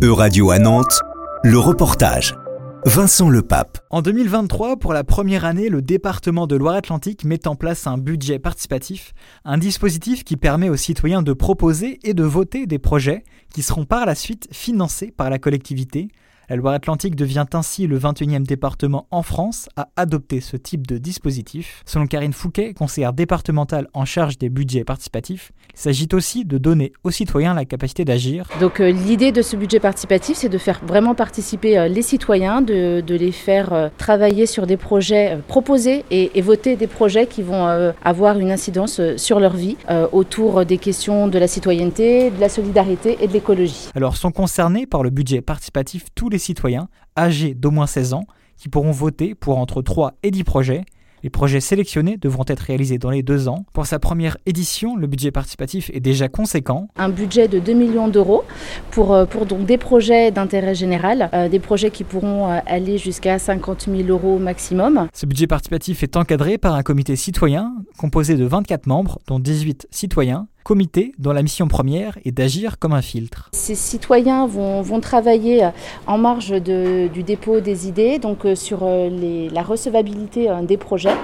Euradio à Nantes, le reportage. Vincent Lepape. En 2023, pour la première année, le département de Loire-Atlantique met en place un budget participatif, un dispositif qui permet aux citoyens de proposer et de voter des projets qui seront par la suite financés par la collectivité la Loire-Atlantique devient ainsi le 21e département en France à adopter ce type de dispositif. Selon Karine Fouquet, conseillère départementale en charge des budgets participatifs, il s'agit aussi de donner aux citoyens la capacité d'agir. Donc euh, l'idée de ce budget participatif, c'est de faire vraiment participer euh, les citoyens, de, les faire euh, travailler sur des projets, proposés et, voter des projets qui vont avoir une incidence sur leur vie autour des questions de la citoyenneté, de la solidarité et de l'écologie. Alors sont concernés par le budget participatif tous les citoyens âgés d'au moins 16 ans qui pourront voter pour entre 3 et 10 projets les projets sélectionnés devront être réalisés dans les deux ans. Pour sa première édition, le budget participatif est déjà conséquent. Un budget de 2 millions d'euros pour, euh, pour donc des projets d'intérêt général, euh, des projets qui pourront euh, aller jusqu'à 50 000 euros maximum. Ce budget participatif est encadré par un comité citoyen composé de 24 membres, dont 18 citoyens comité dont la mission première est d'agir comme un filtre. Ces citoyens vont, vont travailler euh, en marge de, du dépôt des idées, donc euh, sur euh, les, la recevabilité des projets.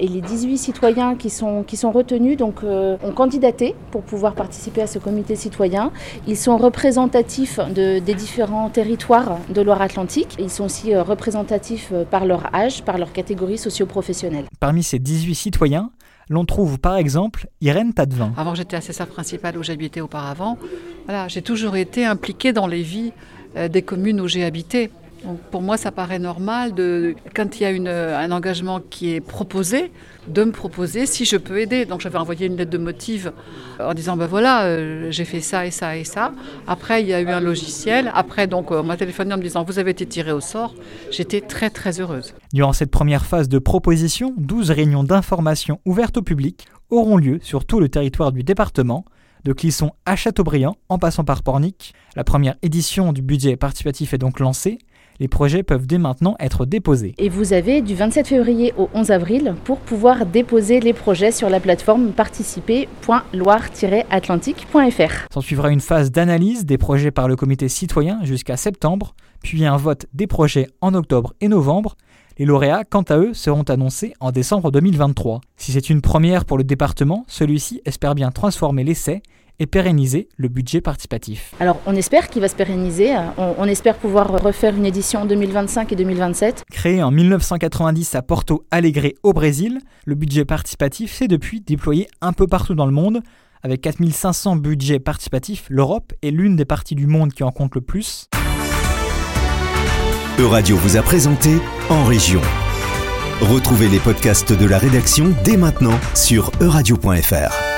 Et les 18 citoyens qui sont, qui sont retenus donc, ont candidaté pour pouvoir participer à ce comité citoyen. Ils sont représentatifs de, des différents territoires de Loire-Atlantique. Ils sont aussi représentatifs par leur âge, par leur catégorie socio-professionnelle. Parmi ces 18 citoyens, l'on trouve par exemple Irène Tadevin. Avant j'étais assesseur principal où j'habitais auparavant, voilà, j'ai toujours été impliquée dans les vies euh, des communes où j'ai habité pour moi, ça paraît normal, de, quand il y a une, un engagement qui est proposé, de me proposer si je peux aider. Donc j'avais envoyé une lettre de motive en disant, ben voilà, euh, j'ai fait ça et ça et ça. Après, il y a eu un logiciel. Après, donc, on m'a téléphoné en me disant, vous avez été tiré au sort. J'étais très, très heureuse. Durant cette première phase de proposition, 12 réunions d'information ouvertes au public auront lieu sur tout le territoire du département de Clisson à Châteaubriand en passant par Pornic. La première édition du budget participatif est donc lancée. Les projets peuvent dès maintenant être déposés. Et vous avez du 27 février au 11 avril pour pouvoir déposer les projets sur la plateforme participer.loire-atlantique.fr. S'en suivra une phase d'analyse des projets par le comité citoyen jusqu'à septembre, puis un vote des projets en octobre et novembre. Les lauréats, quant à eux, seront annoncés en décembre 2023. Si c'est une première pour le département, celui-ci espère bien transformer l'essai et pérenniser le budget participatif. Alors on espère qu'il va se pérenniser, on, espère pouvoir refaire une édition en 2025 et 2027. Créé en 1990 à Porto Alegre au Brésil, le budget participatif s'est depuis déployé un peu partout dans le monde. Avec 4500 budgets participatifs, l'Europe est l'une des parties du monde qui en compte le plus. Euradio vous a présenté En Région. Retrouvez les podcasts de la rédaction dès maintenant sur euradio.fr.